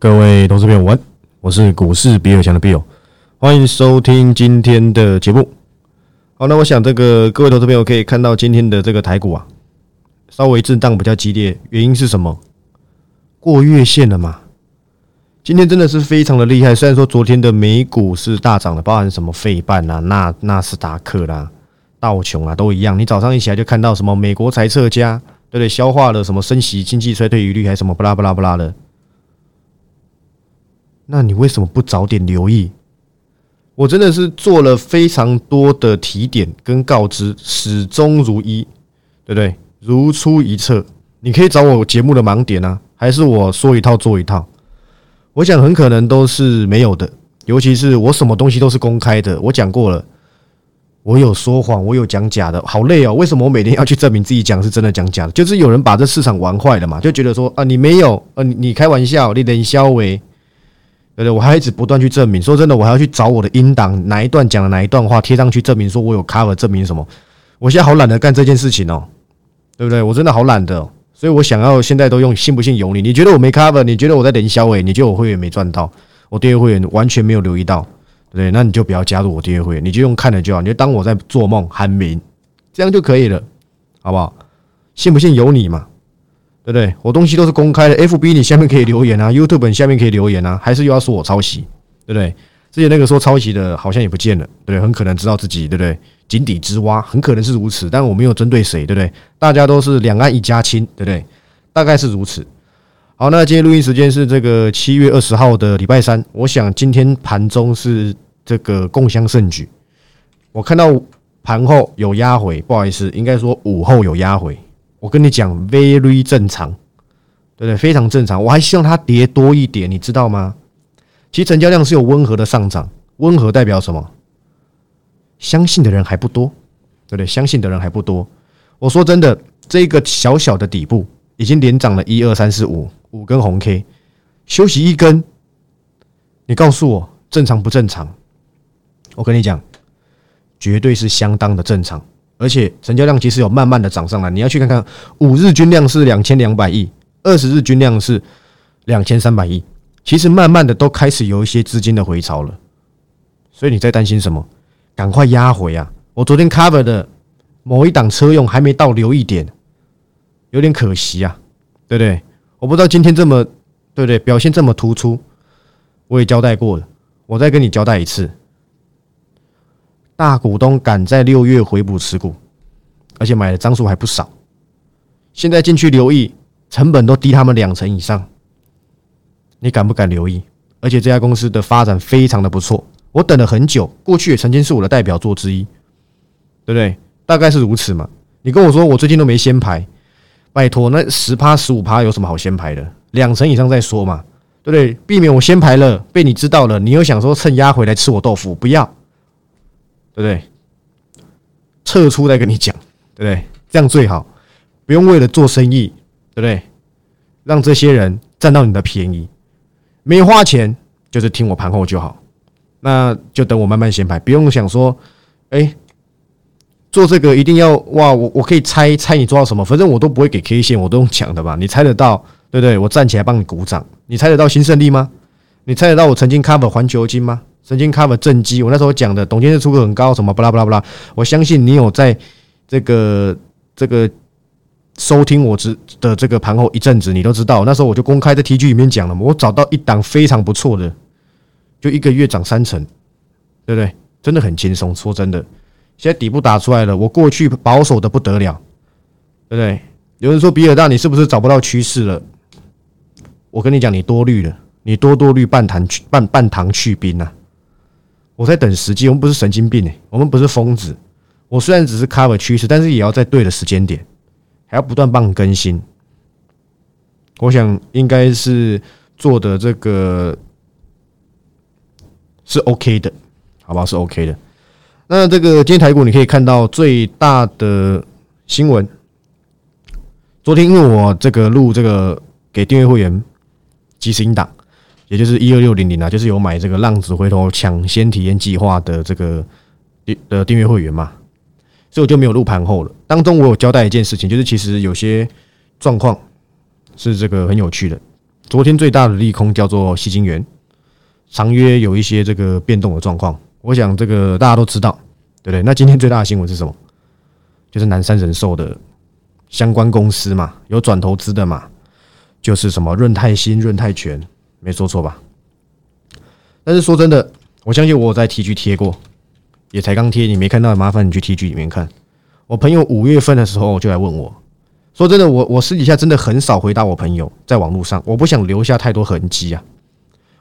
各位投资朋友，晚，我是股市比尔强的 Bill，欢迎收听今天的节目。好，那我想这个各位投资朋友可以看到今天的这个台股啊，稍微震荡比较激烈，原因是什么？过月线了嘛？今天真的是非常的厉害。虽然说昨天的美股是大涨的，包含什么费半啊、纳纳斯达克啦、道琼啊都一样。你早上一起来就看到什么美国财测家，对不对？消化了什么升息、经济衰退疑虑，还什么不拉不拉不拉的。那你为什么不早点留意？我真的是做了非常多的提点跟告知，始终如一，对不对？如出一辙。你可以找我节目的盲点啊，还是我说一套做一套？我想很可能都是没有的，尤其是我什么东西都是公开的。我讲过了，我有说谎，我有讲假的，好累哦。为什么我每天要去证明自己讲是真的讲假的？就是有人把这市场玩坏了嘛，就觉得说啊，你没有，呃，你你开玩笑，你冷消为，对对？我还一直不断去证明。说真的，我还要去找我的音档，哪一段讲了哪一段话贴上去证明，说我有 cover 证明什么？我现在好懒得干这件事情哦，对不对？我真的好懒的。所以我想要现在都用信不信由你。你觉得我没 cover？你觉得我在等销尾？你觉得我会员没赚到？我订阅会员完全没有留意到，对不对？那你就不要加入我订阅会员，你就用看了就好，你就当我在做梦喊名，这样就可以了，好不好？信不信由你嘛，对不对？我东西都是公开的，FB 你下面可以留言啊，YouTube 你下面可以留言啊，还是又要说我抄袭，对不对？之前那个说抄袭的，好像也不见了，对不对？很可能知道自己，对不对？井底之蛙，很可能是如此。但我没有针对谁，对不对？大家都是两岸一家亲，对不对？大概是如此。好，那今天录音时间是这个七月二十号的礼拜三。我想今天盘中是这个共襄盛举。我看到盘后有压回，不好意思，应该说午后有压回。我跟你讲，very 正常，对不对？非常正常。我还希望它跌多一点，你知道吗？其实成交量是有温和的上涨，温和代表什么？相信的人还不多，对不对？相信的人还不多。我说真的，这个小小的底部已经连涨了一二三四五五根红 K，休息一根，你告诉我正常不正常？我跟你讲，绝对是相当的正常，而且成交量其实有慢慢的涨上来。你要去看看，五日均量是两千两百亿，二十日均量是两千三百亿。其实慢慢的都开始有一些资金的回潮了，所以你在担心什么？赶快压回啊！我昨天 cover 的某一档车用还没到留一点，有点可惜啊，对不对？我不知道今天这么对不对？表现这么突出，我也交代过了，我再跟你交代一次：大股东赶在六月回补持股，而且买的张数还不少，现在进去留意，成本都低他们两成以上。你敢不敢留意？而且这家公司的发展非常的不错，我等了很久，过去也曾经是我的代表作之一，对不对？大概是如此嘛。你跟我说我最近都没先排，拜托，那十趴十五趴有什么好先排的？两成以上再说嘛，对不对？避免我先排了被你知道了，你又想说趁压回来吃我豆腐，不要，对不对？撤出再跟你讲，对不对？这样最好，不用为了做生意，对不对？让这些人占到你的便宜。没花钱，就是听我盘后就好，那就等我慢慢闲排，不用想说，哎，做这个一定要哇，我我可以猜猜你做到什么，反正我都不会给 K 线，我都用抢的吧，你猜得到，对不对？我站起来帮你鼓掌，你猜得到新胜利吗？你猜得到我曾经 cover 环球金吗？曾经 cover 正基，我那时候讲的董监事出口很高，什么巴拉巴拉巴拉，我相信你有在这个这个。收听我之的这个盘后一阵子，你都知道，那时候我就公开在 T G 里面讲了嘛，我找到一档非常不错的，就一个月涨三成，对不对？真的很轻松。说真的，现在底部打出来了，我过去保守的不得了，对不对？有人说比尔大，你是不是找不到趋势了？我跟你讲，你多虑了，你多多虑半糖去半半糖去冰呐。我在等时机，我们不是神经病哎，我们不是疯子。我虽然只是 cover 趋势，但是也要在对的时间点。还要不断帮你更新，我想应该是做的这个是 OK 的，好吧？是 OK 的。那这个今天台股你可以看到最大的新闻，昨天因为我这个录这个给订阅会员即时音档，也就是一二六零零啊，就是有买这个浪子回头抢先体验计划的这个订的订阅会员嘛。所以我就没有录盘后了。当中我有交代一件事情，就是其实有些状况是这个很有趣的。昨天最大的利空叫做西金元，长约有一些这个变动的状况，我想这个大家都知道，对不对？那今天最大的新闻是什么？就是南山人寿的相关公司嘛，有转投资的嘛，就是什么润泰新、润泰全，没说错吧？但是说真的，我相信我在 T G 贴过，也才刚贴，你没看到，麻烦你去 T G 里面看。我朋友五月份的时候就来问我，说真的，我我私底下真的很少回答我朋友，在网络上，我不想留下太多痕迹啊。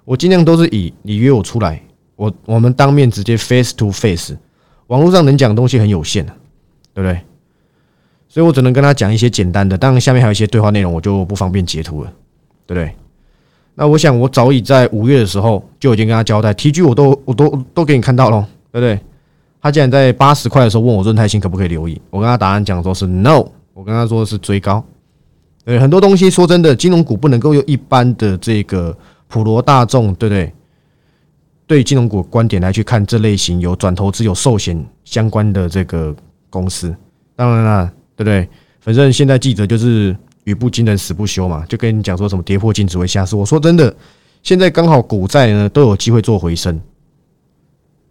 我尽量都是以你约我出来，我我们当面直接 face to face，网络上能讲的东西很有限的，对不对？所以我只能跟他讲一些简单的，当然下面还有一些对话内容，我就不方便截图了，对不对？那我想我早已在五月的时候就已经跟他交代，T G 我都我都都给你看到了，对不对？他竟然在八十块的时候问我润泰新可不可以留意，我跟他答案讲说是 no，我跟他说是追高。对，很多东西说真的，金融股不能够用一般的这个普罗大众，对不对？对金融股观点来去看这类型有转投资、有寿险相关的这个公司。当然了，对不对？反正现在记者就是语不惊人死不休嘛，就跟你讲说什么跌破净值会下市。我说真的，现在刚好股债呢都有机会做回升，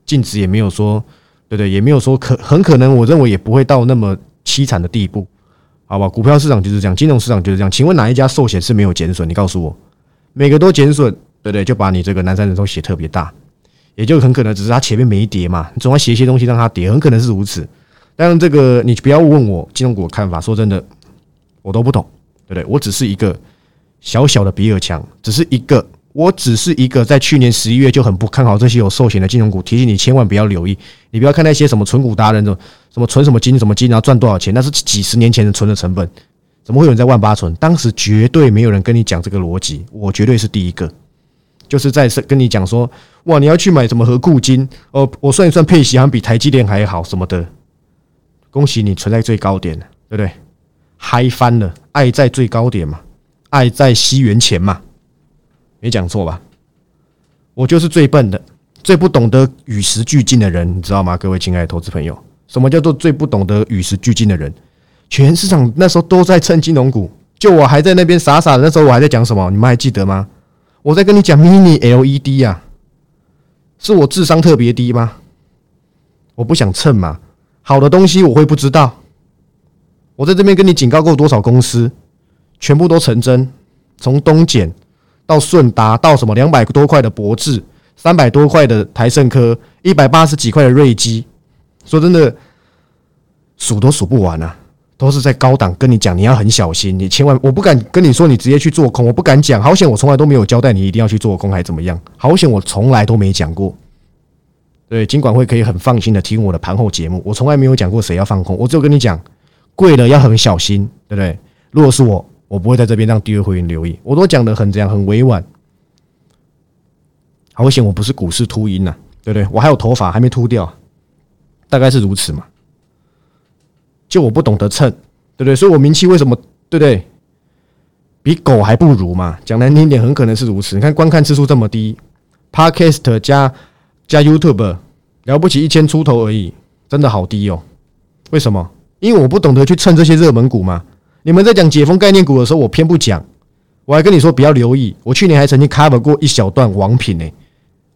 净值也没有说。对对，也没有说可很可能，我认为也不会到那么凄惨的地步，好吧？股票市场就是这样，金融市场就是这样。请问哪一家寿险是没有减损？你告诉我，每个都减损，对对，就把你这个南山人寿写特别大，也就很可能只是它前面没跌嘛，你总要写一些东西让它跌，很可能是如此。但这个你不要问我金融股的看法，说真的，我都不懂，对不对？我只是一个小小的比尔强，只是一个。我只是一个在去年十一月就很不看好这些有寿险的金融股，提醒你千万不要留意。你不要看那些什么存股达人，什么什么存什么金什么金，然后赚多少钱，那是几十年前的存的成本。怎么会有人在万八存？当时绝对没有人跟你讲这个逻辑，我绝对是第一个，就是在跟你讲说，哇，你要去买什么和固金哦，我算一算配息好像比台积电还好什么的。恭喜你存在最高点，对不对？嗨翻了，爱在最高点嘛，爱在西元前嘛。没讲错吧？我就是最笨的、最不懂得与时俱进的人，你知道吗？各位亲爱的投资朋友，什么叫做最不懂得与时俱进的人？全市场那时候都在蹭金融股，就我还在那边傻傻的。那时候我还在讲什么？你们还记得吗？我在跟你讲 mini LED 啊，是我智商特别低吗？我不想蹭嘛，好的东西我会不知道。我在这边跟你警告过多少公司，全部都成真，从东碱。到顺达，到什么两百多块的博智，三百多块的台盛科，一百八十几块的瑞基，说真的，数都数不完啊！都是在高档跟你讲，你要很小心，你千万我不敢跟你说，你直接去做空，我不敢讲。好险，我从来都没有交代你一定要去做空，还怎么样？好险，我从来都没讲过。对，金管会可以很放心的听我的盘后节目，我从来没有讲过谁要放空，我只有跟你讲，贵了要很小心，对不对？如果是我。我不会在这边让第二会员留意，我都讲的很这样很委婉。好险，我不是股市秃鹰呐，对不对？我还有头发还没秃掉，大概是如此嘛。就我不懂得蹭，对不对？所以我名气为什么对不对？比狗还不如嘛？讲难听点，很可能是如此。你看观看次数这么低，Podcast 加加 YouTube 了不起一千出头而已，真的好低哦。为什么？因为我不懂得去蹭这些热门股嘛。你们在讲解封概念股的时候，我偏不讲，我还跟你说不要留意。我去年还曾经 cover 过一小段王品呢，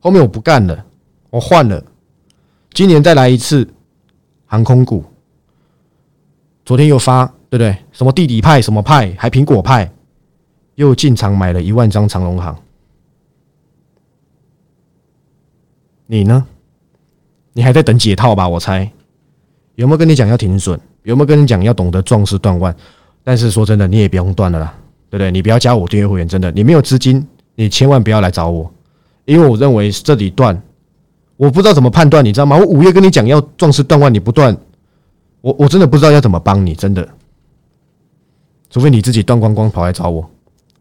后面我不干了，我换了。今年再来一次航空股，昨天又发对不对？什么弟弟派什么派，还苹果派，又进场买了一万张长龙行。你呢？你还在等解套吧？我猜有没有跟你讲要停损？有没有跟你讲要懂得壮士断腕？但是说真的，你也不用断了啦，对不对？你不要加我订阅会员，真的，你没有资金，你千万不要来找我，因为我认为这里断，我不知道怎么判断，你知道吗？我五月跟你讲要壮士断腕，你不断，我我真的不知道要怎么帮你，真的，除非你自己断光光跑来找我，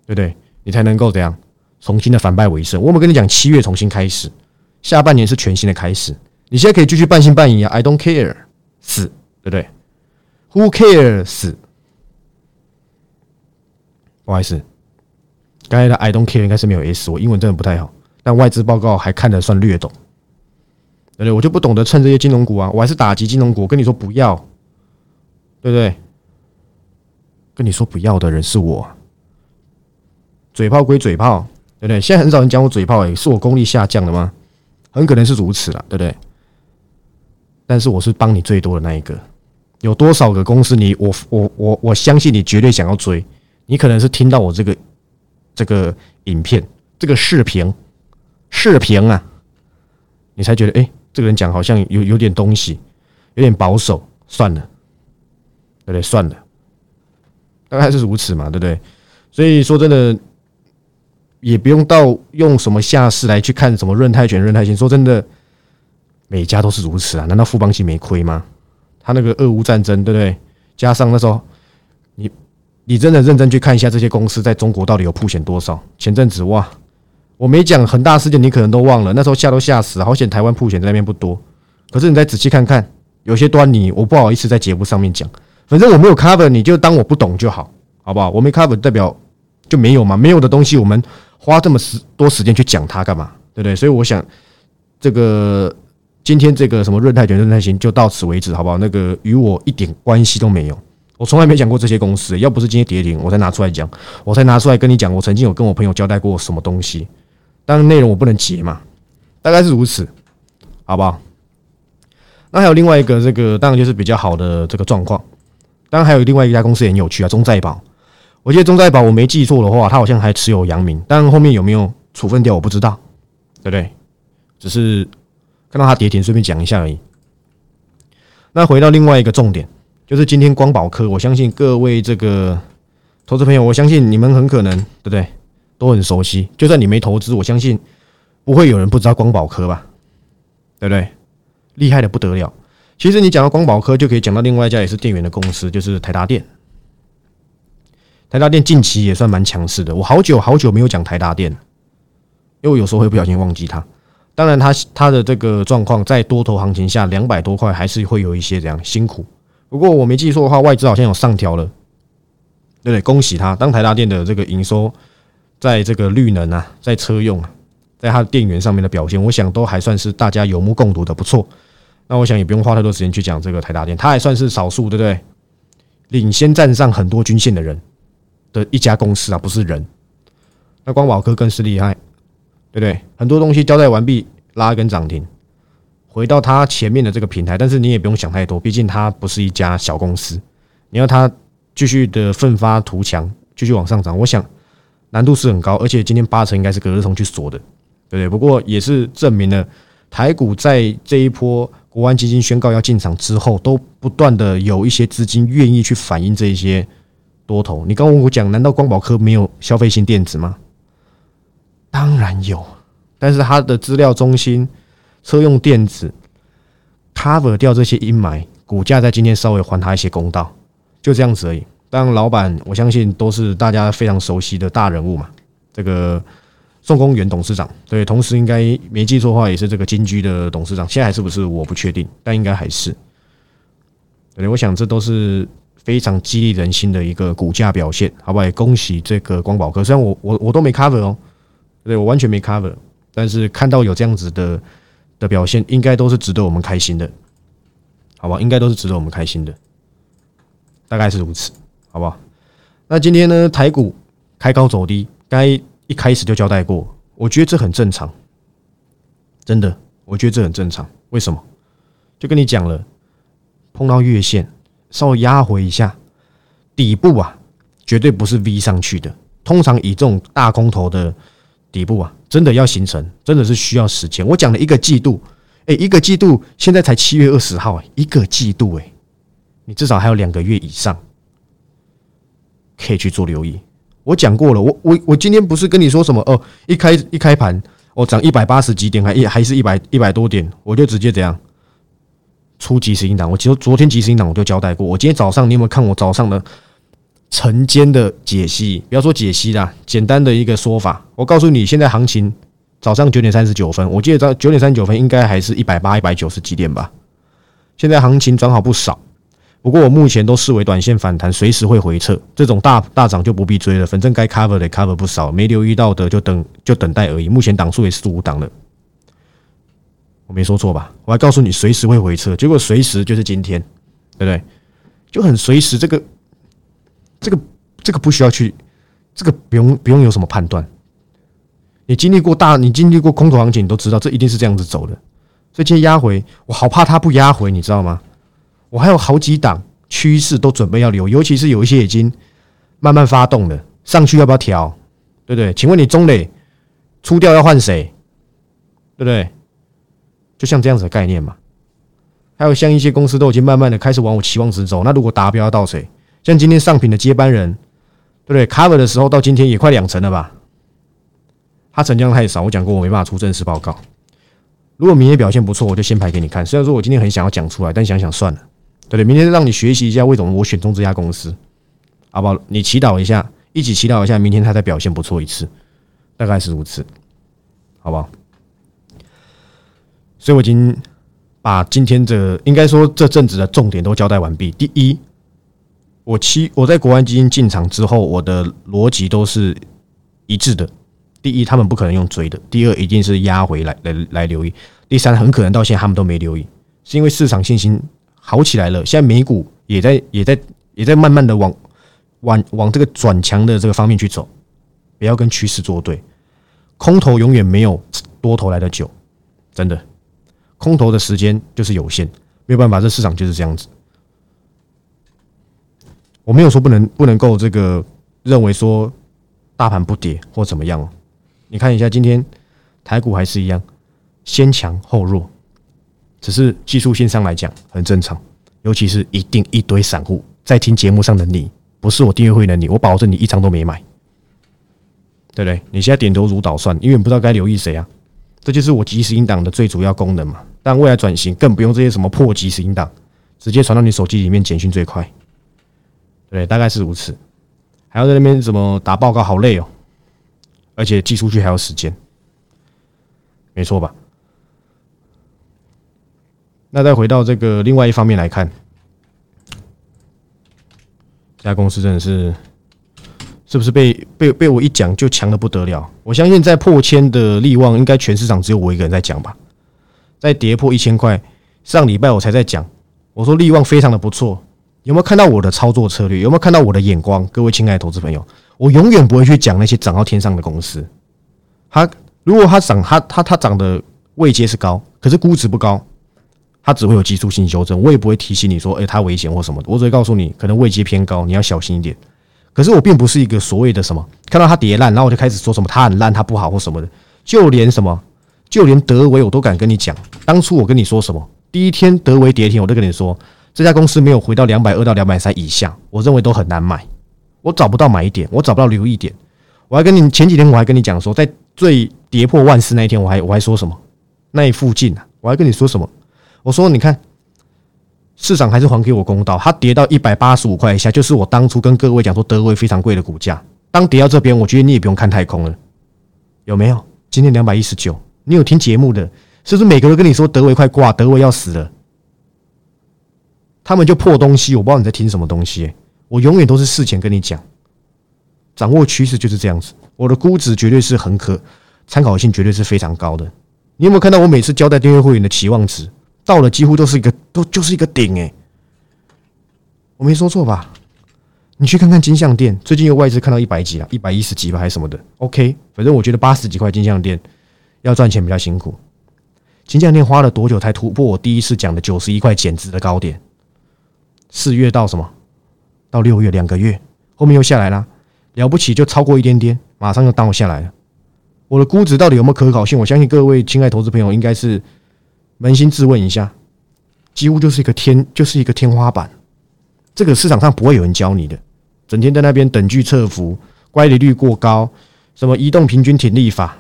对不对？你才能够怎样重新的反败为胜。我有没有跟你讲，七月重新开始，下半年是全新的开始，你现在可以继续半信半疑啊，I don't care，死，对不对？Who cares？不好意思，刚才的 I don't care 应该是没有 S，我英文真的不太好。但外资报告还看得算略懂，对不对？我就不懂得趁这些金融股啊，我还是打击金融股。跟你说不要，对不对？跟你说不要的人是我，嘴炮归嘴炮，对不对？现在很少人讲我嘴炮，诶，是我功力下降了吗？很可能是如此了，对不对？但是我是帮你最多的那一个。有多少个公司，你我我我我相信你绝对想要追。你可能是听到我这个这个影片、这个视频、视频啊，你才觉得哎，这个人讲好像有有点东西，有点保守，算了，对不对？算了，大概是如此嘛，对不对？所以说真的，也不用到用什么下市来去看什么润泰拳、润泰新。说真的，每家都是如此啊？难道富邦系没亏吗？他那个俄乌战争，对不对？加上那时候，你你真的认真去看一下这些公司在中国到底有铺险多少？前阵子哇，我没讲恒大事件，你可能都忘了。那时候吓都吓死，好险台湾铺险在那边不多。可是你再仔细看看，有些端倪，我不好意思在节目上面讲。反正我没有 cover，你就当我不懂就好，好不好？我没 cover 代表就没有嘛，没有的东西我们花这么时多时间去讲它干嘛？对不对？所以我想这个。今天这个什么润泰卷、润泰行就到此为止，好不好？那个与我一点关系都没有，我从来没讲过这些公司。要不是今天跌停，我才拿出来讲，我才拿出来跟你讲。我曾经有跟我朋友交代过什么东西，但是内容我不能截嘛，大概是如此，好不好？那还有另外一个，这个当然就是比较好的这个状况。当然还有另外一家公司也很有趣啊，中债宝。我记得中债宝我没记错的话，他好像还持有阳明，但后面有没有处分掉我不知道，对不对？只是。看到它跌停，顺便讲一下而已。那回到另外一个重点，就是今天光宝科，我相信各位这个投资朋友，我相信你们很可能对不对，都很熟悉。就算你没投资，我相信不会有人不知道光宝科吧？对不对？厉害的不得了。其实你讲到光宝科，就可以讲到另外一家也是电源的公司，就是台达电。台达电近期也算蛮强势的。我好久好久没有讲台达电，因为我有时候会不小心忘记它。当然，他他的这个状况在多头行情下，两百多块还是会有一些这样辛苦。不过我没记错的话，外资好像有上调了，对不对？恭喜他！当台达电的这个营收，在这个绿能啊，在车用啊，在它的电源上面的表现，我想都还算是大家有目共睹的不错。那我想也不用花太多时间去讲这个台达电，它还算是少数，对不对？领先站上很多均线的人的一家公司啊，不是人。那光宝科更是厉害。对不对？很多东西交代完毕，拉一根涨停，回到它前面的这个平台。但是你也不用想太多，毕竟它不是一家小公司。你要它继续的奋发图强，继续往上涨，我想难度是很高。而且今天八成应该是隔日冲去锁的，对不对？不过也是证明了台股在这一波国安基金宣告要进场之后，都不断的有一些资金愿意去反映这一些多头。你刚我讲，难道光宝科没有消费性电子吗？当然有，但是它的资料中心、车用电子 cover 掉这些阴霾，股价在今天稍微还他一些公道，就这样子而已。当然，老板我相信都是大家非常熟悉的大人物嘛。这个宋公元董事长，对，同时应该没记错的话，也是这个金居的董事长。现在还是不是我不确定，但应该还是。对，我想这都是非常激励人心的一个股价表现，好不好？也恭喜这个光宝科，虽然我我我都没 cover 哦。对，我完全没 cover，但是看到有这样子的的表现，应该都是值得我们开心的，好吧？应该都是值得我们开心的，大概是如此，好不好？那今天呢，台股开高走低，该一开始就交代过，我觉得这很正常，真的，我觉得这很正常。为什么？就跟你讲了，碰到月线，稍微压回一下，底部啊，绝对不是 V 上去的，通常以这种大空头的。底部啊，真的要形成，真的是需要时间。我讲了一个季度，哎，一个季度，现在才七月二十号，哎，一个季度，哎，你至少还有两个月以上可以去做留意。我讲过了，我我我今天不是跟你说什么哦，一开一开盘，我涨一百八十几点，还一还是一百一百多点，我就直接怎样出即时音档。我其实昨天即时音档我就交代过，我今天早上你有没有看我早上的？晨间的解析，不要说解析啦，简单的一个说法，我告诉你，现在行情早上九点三十九分，我记得早九点三十九分应该还是一百八、一百九十几点吧。现在行情转好不少，不过我目前都视为短线反弹，随时会回撤。这种大大涨就不必追了，反正该 cover 的 cover 不少，没留意到的就等就等待而已。目前档数也是五档了，我没说错吧？我还告诉你随时会回撤，结果随时就是今天，对不对？就很随时这个。这个这个不需要去这个不用不用有什么判断。你经历过大，你经历过空头行情，你都知道这一定是这样子走的。所以今天压回，我好怕它不压回，你知道吗？我还有好几档趋势都准备要留，尤其是有一些已经慢慢发动了，上去要不要调？对不对？请问你中磊出掉要换谁？对不对？就像这样子的概念嘛。还有像一些公司都已经慢慢的开始往我期望值走，那如果达标要到谁？像今天上品的接班人，对不对？Cover 的时候到今天也快两成了吧？它成交量太少，我讲过我没办法出正式报告。如果明天表现不错，我就先排给你看。虽然说我今天很想要讲出来，但想想算了，对不对？明天让你学习一下为什么我选中这家公司，好不好？你祈祷一下，一起祈祷一下，明天它再表现不错一次，大概是如此，好不好？所以我已经把今天的应该说这阵子的重点都交代完毕。第一，我期我在国安基金进场之后，我的逻辑都是一致的。第一，他们不可能用追的；第二，一定是压回来来来留意；第三，很可能到现在他们都没留意，是因为市场信心好起来了。现在美股也在也在也在慢慢的往往往这个转强的这个方面去走，不要跟趋势作对。空头永远没有多头来的久，真的，空头的时间就是有限，没有办法，这市场就是这样子。我没有说不能不能够这个认为说大盘不跌或怎么样。你看一下，今天台股还是一样，先强后弱，只是技术性上来讲很正常。尤其是一定一堆散户在听节目上的你，不是我订阅会的你，我保证你一张都没买，对不对？你现在点头如捣蒜，因为不知道该留意谁啊。这就是我即时音档的最主要功能嘛。但未来转型更不用这些什么破即时音档，直接传到你手机里面，简讯最快。对，大概是如此。还要在那边怎么打报告，好累哦。而且寄出去还要时间，没错吧？那再回到这个另外一方面来看，这家公司真的是是不是被被被我一讲就强的不得了？我相信在破千的利旺，应该全市场只有我一个人在讲吧？在跌破一千块，上礼拜我才在讲，我说利旺非常的不错，有没有看到我的操作策略？有没有看到我的眼光？各位亲爱的投资朋友。我永远不会去讲那些涨到天上的公司。它如果它涨，它它它涨的位阶是高，可是估值不高，它只会有技术性修正。我也不会提醒你说，哎，它危险或什么的。我只会告诉你，可能位阶偏高，你要小心一点。可是我并不是一个所谓的什么，看到它跌烂，然后我就开始说什么它很烂，它不好或什么的。就连什么，就连德维我都敢跟你讲。当初我跟你说什么，第一天德维跌停，我都跟你说，这家公司没有回到两百二到两百三以下，我认为都很难买。我找不到买点，我找不到留意点。我还跟你前几天我还跟你讲说，在最跌破万四那一天，我还我还说什么？那一附近啊，我还跟你说什么？我说你看，市场还是还给我公道，它跌到一百八十五块以下，就是我当初跟各位讲说德威非常贵的股价。当跌到这边，我觉得你也不用看太空了，有没有？今天两百一十九，你有听节目的，是不是每个人跟你说德威快挂，德威要死了？他们就破东西，我不知道你在听什么东西。我永远都是事前跟你讲，掌握趋势就是这样子。我的估值绝对是很可参考性，绝对是非常高的。你有没有看到我每次交代订阅会员的期望值到了，几乎都是一个都就是一个顶诶。我没说错吧？你去看看金项店，最近有外资看到一百几了，一百一十几吧，还是什么的？OK，反正我觉得八十几块金项店要赚钱比较辛苦。金项店花了多久才突破我第一次讲的九十一块减值的高点？四月到什么？到六月两个月，后面又下来了，了不起就超过一点点，马上又倒下来了。我的估值到底有没有可考性？我相信各位亲爱投资朋友应该是扪心自问一下，几乎就是一个天，就是一个天花板。这个市场上不会有人教你的，整天在那边等距测幅、乖离率过高、什么移动平均挺力法，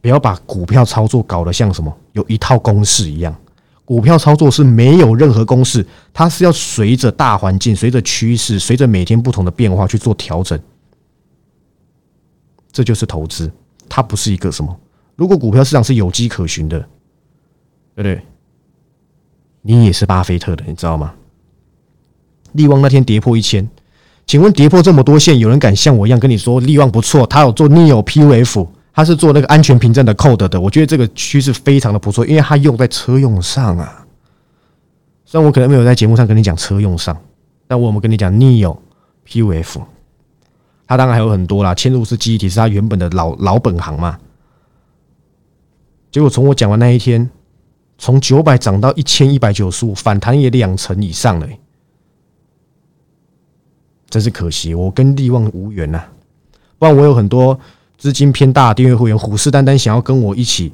不要把股票操作搞得像什么有一套公式一样。股票操作是没有任何公式，它是要随着大环境、随着趋势、随着每天不同的变化去做调整。这就是投资，它不是一个什么。如果股票市场是有迹可循的，对不对？你也是巴菲特的，你知道吗？利旺那天跌破一千，请问跌破这么多线，有人敢像我一样跟你说利旺不错？他有做 neo PUF。他是做那个安全凭证的 code 的，我觉得这个趋势非常的不错，因为它用在车用上啊。虽然我可能没有在节目上跟你讲车用上，但我们跟你讲 neo PUF，它当然还有很多啦，嵌入式记忆体是它原本的老老本行嘛。结果从我讲完那一天，从九百涨到一千一百九十五，反弹也两成以上了，真是可惜，我跟利旺无缘呐。不然我有很多资金偏大订阅会员，虎视眈眈想要跟我一起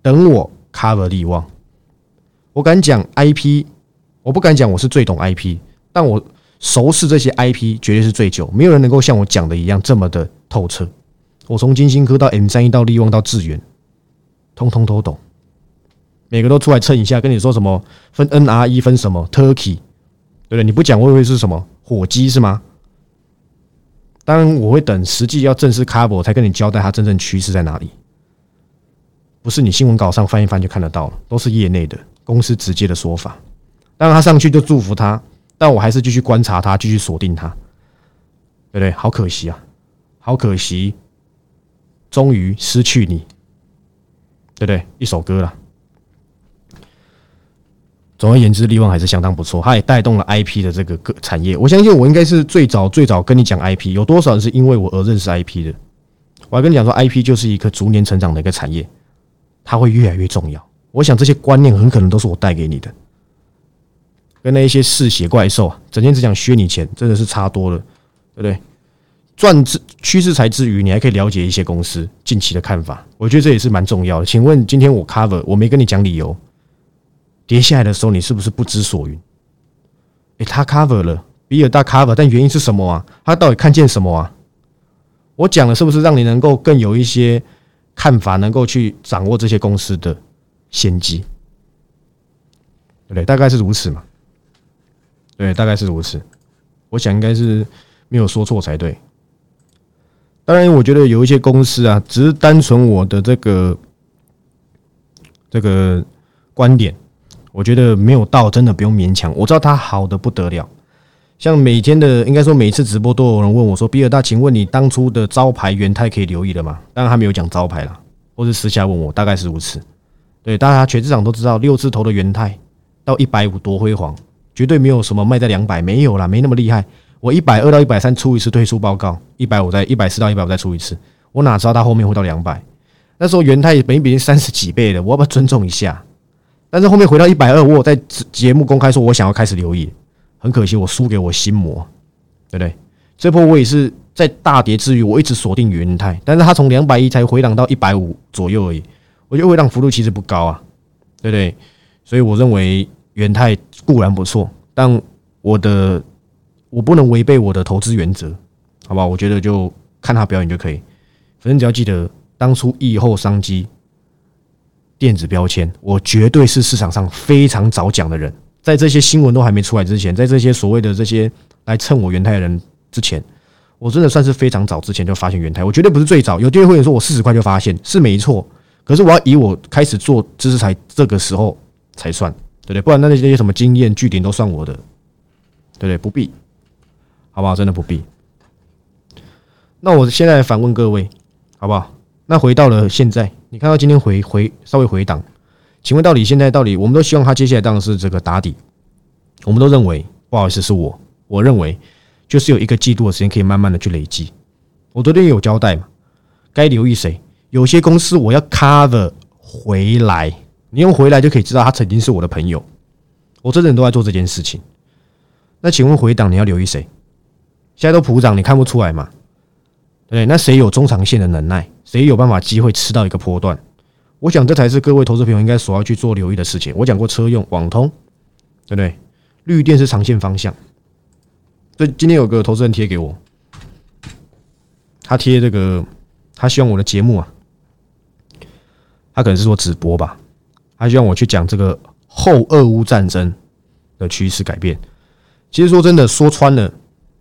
等我 cover 利旺。我敢讲 IP，我不敢讲我是最懂 IP，但我熟识这些 IP 绝对是最久，没有人能够像我讲的一样这么的透彻。我从金星科到 M 三一到利旺到智源，通通都懂，每个都出来蹭一下，跟你说什么分 NRE 分什么 Turkey，对不对？你不讲会不会是什么火鸡是吗？当然我会等实际要正式开播才跟你交代它真正趋势在哪里，不是你新闻稿上翻一翻就看得到了，都是业内的。公司直接的说法，当然他上去就祝福他，但我还是继续观察他，继续锁定他，对不对？好可惜啊，好可惜，终于失去你，对不对？一首歌了。总而言之，利旺还是相当不错，它也带动了 IP 的这个个产业。我相信我应该是最早最早跟你讲 IP，有多少人是因为我而认识 IP 的？我还跟你讲说，IP 就是一个逐年成长的一个产业，它会越来越重要。我想这些观念很可能都是我带给你的，跟那一些嗜血怪兽整天只想削你钱，真的是差多了，对不对？赚之趋势才之余，你还可以了解一些公司近期的看法，我觉得这也是蛮重要的。请问今天我 cover 我没跟你讲理由，跌下来的时候你是不是不知所云？诶，他 cover 了，比尔大 cover，但原因是什么啊？他到底看见什么啊？我讲的是不是让你能够更有一些看法，能够去掌握这些公司的？先机，对不对？大概是如此嘛？对，大概是如此。我想应该是没有说错才对。当然，我觉得有一些公司啊，只是单纯我的这个这个观点，我觉得没有到，真的不用勉强。我知道他好的不得了，像每天的，应该说每次直播都有人问我说：“比尔大，请问你当初的招牌元泰可以留意的吗？”当然他没有讲招牌啦，或是私下问我，大概是如此。对，大家全市场都知道，六字头的元泰到一百五多辉煌，绝对没有什么卖在两百，没有啦，没那么厉害。我一百二到一百三出一次退出报告，一百五再一百四到一百五再出一次，我哪知道他后面会到两百？那时候元泰本比三十几倍的，我要不要尊重一下？但是后面回到一百二，我在节目公开说我想要开始留意，很可惜我输给我心魔，对不对？这波我也是在大跌之余，我一直锁定元泰，但是它从两百一才回档到一百五左右而已。我觉得回档幅度其实不高啊，对不对？所以我认为元泰固然不错，但我的我不能违背我的投资原则，好不好？我觉得就看他表演就可以，反正只要记得当初疫后商机电子标签，我绝对是市场上非常早讲的人，在这些新闻都还没出来之前，在这些所谓的这些来蹭我元泰的人之前，我真的算是非常早之前就发现元泰，我绝对不是最早。有订阅会员说我四十块就发现，是没错。可是我要以我开始做知识才这个时候才算，对不对？不然那那些什么经验据点都算我的，对不对？不必，好不好？真的不必。那我现在反问各位，好不好？那回到了现在，你看到今天回回稍微回档，请问到底现在到底我们都希望他接下来当然是这个打底，我们都认为不好意思是我，我认为就是有一个季度的时间可以慢慢的去累积。我昨天有交代嘛，该留意谁？有些公司我要 cover 回来，你用回来就可以知道他曾经是我的朋友。我真的都在做这件事情。那请问回档你要留意谁？现在都普涨，你看不出来嘛？对，那谁有中长线的能耐？谁有办法机会吃到一个波段？我想这才是各位投资朋友应该所要去做留意的事情。我讲过车用、网通，对不对？绿电是长线方向。所以今天有个投资人贴给我，他贴这个，他希望我的节目啊。他可能是说直播吧，他希望我去讲这个后俄乌战争的趋势改变。其实说真的，说穿了，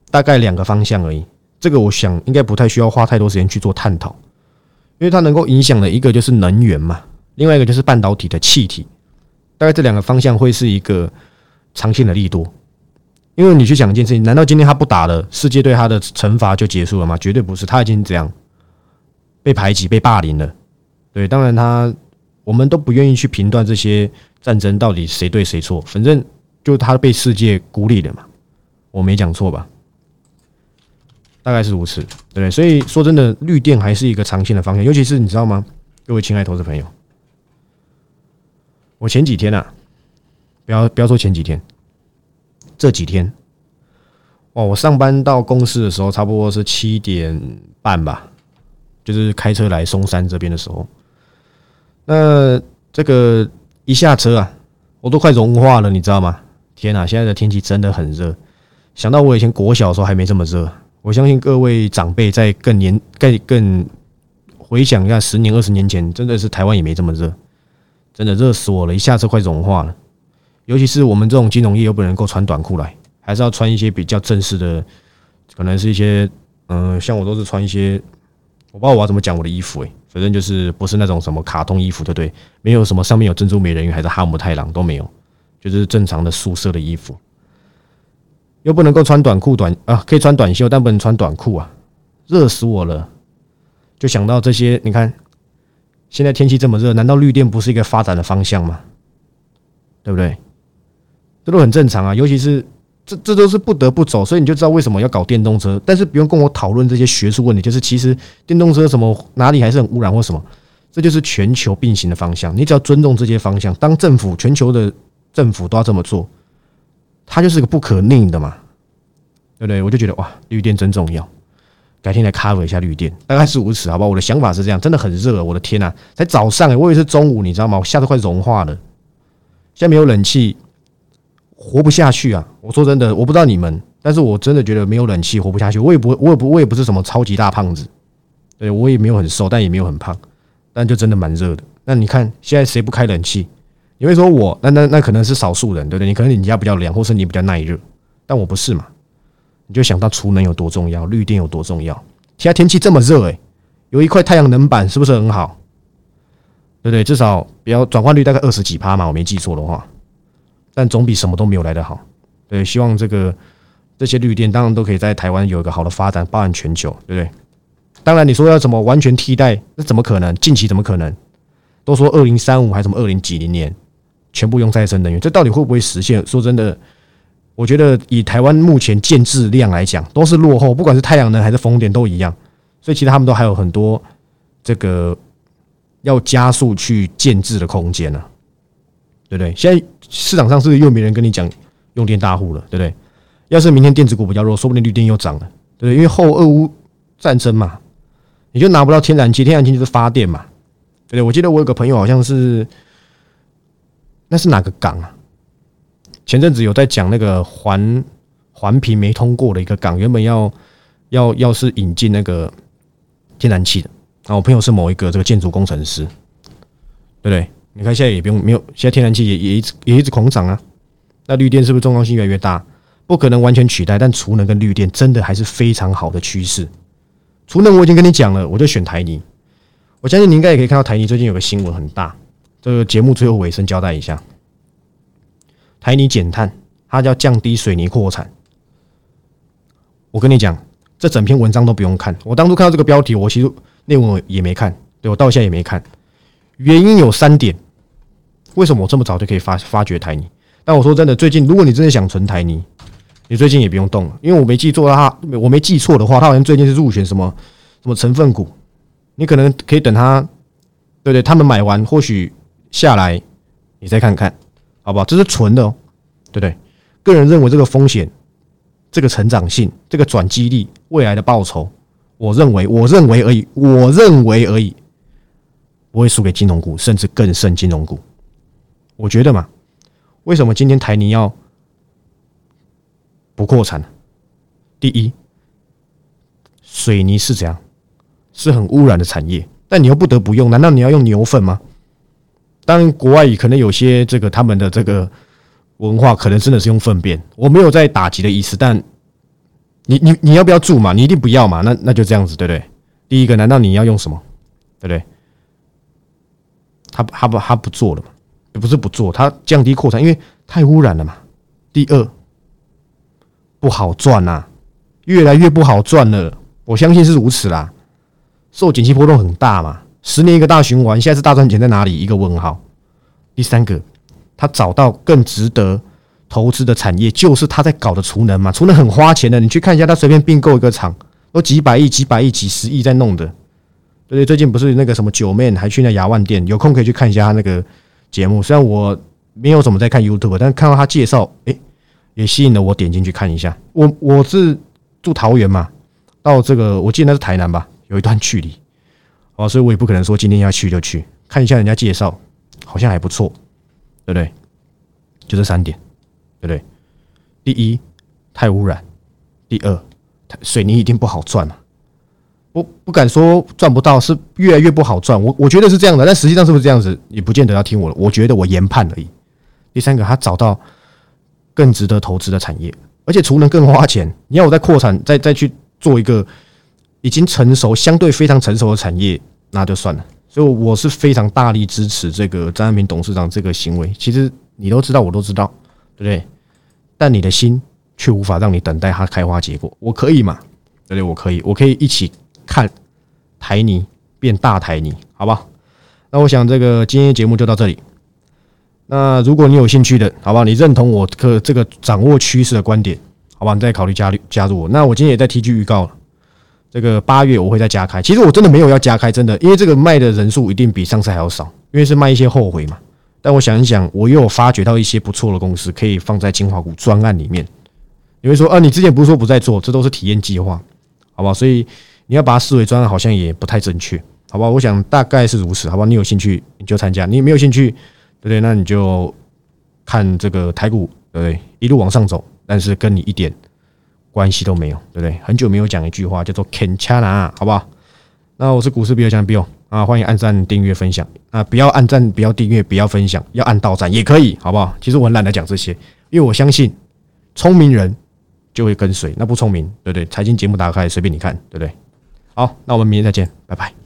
大概两个方向而已。这个我想应该不太需要花太多时间去做探讨，因为它能够影响的一个就是能源嘛，另外一个就是半导体的气体。大概这两个方向会是一个长线的利多。因为你去想一件事情，难道今天他不打了，世界对他的惩罚就结束了吗？绝对不是，他已经这样被排挤、被霸凌了。对，当然他，我们都不愿意去评断这些战争到底谁对谁错，反正就他被世界孤立了嘛，我没讲错吧？大概是如此，对不对？所以说真的，绿电还是一个长线的方向，尤其是你知道吗，各位亲爱投资朋友，我前几天啊，不要不要说前几天，这几天，哇，我上班到公司的时候，差不多是七点半吧，就是开车来松山这边的时候，那这个一下车啊，我都快融化了，你知道吗？天哪，现在的天气真的很热，想到我以前国小的时候还没这么热。我相信各位长辈在更年、更更回想一下，十年、二十年前，真的是台湾也没这么热，真的热死我了，一下子快融化了。尤其是我们这种金融业，又不能够穿短裤来，还是要穿一些比较正式的，可能是一些，嗯，像我都是穿一些，我不知道我要怎么讲我的衣服，诶，反正就是不是那种什么卡通衣服，对不对？没有什么上面有珍珠美人鱼还是哈姆太郎都没有，就是正常的素色的衣服。又不能够穿短裤短啊，可以穿短袖，但不能穿短裤啊，热死我了！就想到这些，你看，现在天气这么热，难道绿电不是一个发展的方向吗？对不对？这都很正常啊，尤其是这这都是不得不走，所以你就知道为什么要搞电动车。但是不用跟我讨论这些学术问题，就是其实电动车什么哪里还是很污染或什么，这就是全球并行的方向。你只要尊重这些方向，当政府全球的政府都要这么做。它就是个不可逆的嘛，对不对？我就觉得哇，绿电真重要，改天来 cover 一下绿电，大概是如此，好吧？我的想法是这样，真的很热，我的天呐，才早上，我以为是中午，你知道吗？我吓得快融化了，现在没有冷气，活不下去啊！我说真的，我不知道你们，但是我真的觉得没有冷气活不下去。我也不，我也不，我也不是什么超级大胖子，对我也没有很瘦，但也没有很胖，但就真的蛮热的。那你看现在谁不开冷气？你会说我那那那可能是少数人，对不对？你可能你家比较凉，或是你比较耐热，但我不是嘛？你就想到储能有多重要，绿电有多重要。现在天气这么热，诶，有一块太阳能板是不是很好？对不对？至少比较转换率大概二十几趴嘛，我没记错的话，但总比什么都没有来得好。对，希望这个这些绿电当然都可以在台湾有一个好的发展，包含全球，对不对？当然你说要怎么完全替代，那怎么可能？近期怎么可能？都说二零三五还是什么二零几零年？全部用再生能源，这到底会不会实现？说真的，我觉得以台湾目前建制量来讲，都是落后，不管是太阳能还是风电都一样。所以其实他们都还有很多这个要加速去建制的空间呢，对不对？现在市场上是又没人跟你讲用电大户了，对不对？要是明天电子股比较弱，说不定绿电又涨了，对不对？因为后俄乌战争嘛，你就拿不到天然气，天然气就是发电嘛，对不对？我记得我有个朋友好像是。那是哪个港啊？前阵子有在讲那个环环评没通过的一个港，原本要要要是引进那个天然气的。啊，我朋友是某一个这个建筑工程师，对不对？你看现在也不用没有，现在天然气也也一直也一直狂涨啊。那绿电是不是重要性越来越大？不可能完全取代，但储能跟绿电真的还是非常好的趋势。储能我已经跟你讲了，我就选台泥。我相信你应该也可以看到台泥最近有个新闻很大。这个节目最后尾声交代一下，台泥减碳，它叫降低水泥扩产。我跟你讲，这整篇文章都不用看。我当初看到这个标题，我其实内容也没看，对我到现在也没看。原因有三点，为什么我这么早就可以发发掘台泥？但我说真的，最近如果你真的想存台泥，你最近也不用动了，因为我没记错的话，我没记错的话，他好像最近是入选什么什么成分股，你可能可以等他，对对，他们买完或许。下来，你再看看，好不好？这是纯的，对不对？个人认为这个风险、这个成长性、这个转机力、未来的报酬，我认为，我认为而已，我认为而已，不会输给金融股，甚至更胜金融股。我觉得嘛，为什么今天台泥要不扩产？第一，水泥是怎样？是很污染的产业，但你又不得不用，难道你要用牛粪吗？当然，国外可能有些这个他们的这个文化，可能真的是用粪便。我没有在打击的意思，但你你你要不要住嘛？你一定不要嘛？那那就这样子，对不对？第一个，难道你要用什么？对不对？他他不他不做了嘛？不是不做，他降低扩散，因为太污染了嘛。第二，不好赚呐，越来越不好赚了。我相信是如此啦，受景气波动很大嘛。十年一个大循环，现在是大赚钱在哪里？一个问号。第三个，他找到更值得投资的产业，就是他在搞的储能嘛。储能很花钱的，你去看一下，他随便并购一个厂，都几百亿、几百亿、几十亿在弄的，对对？最近不是那个什么九妹还去那牙万店，有空可以去看一下他那个节目。虽然我没有怎么在看 YouTube，但是看到他介绍，诶，也吸引了我点进去看一下。我我是住桃园嘛，到这个我记得那是台南吧，有一段距离，啊，所以我也不可能说今天要去就去看一下人家介绍，好像还不错，对不对？就这三点，对不对？第一，太污染；第二，水泥一定不好赚嘛。不不敢说赚不到，是越来越不好赚。我我觉得是这样的，但实际上是不是这样子，也不见得要听我的。我觉得我研判而已。第三个，他找到更值得投资的产业，而且除了更花钱，你要我再扩产，再再去做一个已经成熟、相对非常成熟的产业，那就算了。所以我是非常大力支持这个张安平董事长这个行为。其实你都知道，我都知道，对不对？但你的心却无法让你等待它开花结果。我可以嘛？对不对？我可以，我可以一起看台泥变大台泥，好不好？那我想这个今天节目就到这里。那如果你有兴趣的，好吧，你认同我可这个掌握趋势的观点，好吧，你再考虑加加入我。那我今天也在 T G 预告了，这个八月我会再加开。其实我真的没有要加开，真的，因为这个卖的人数一定比上次还要少，因为是卖一些后悔嘛。但我想一想，我又有发掘到一些不错的公司，可以放在精华股专案里面。你会说，啊，你之前不是说不在做，这都是体验计划，好不好？所以你要把它视为专案，好像也不太正确，好不好？我想大概是如此，好不好？你有兴趣你就参加，你没有兴趣。对不对？那你就看这个台股，对不对？一路往上走，但是跟你一点关系都没有，对不对？很久没有讲一句话叫做 “can c h a n 好不好？那我是股市比较强 Bill 啊，欢迎按赞、订阅、分享啊！不要按赞，不要订阅，不要分享，要按到赞也可以，好不好？其实我很懒得讲这些，因为我相信聪明人就会跟随，那不聪明，对不对？财经节目打开，随便你看，对不对？好，那我们明天再见，拜拜。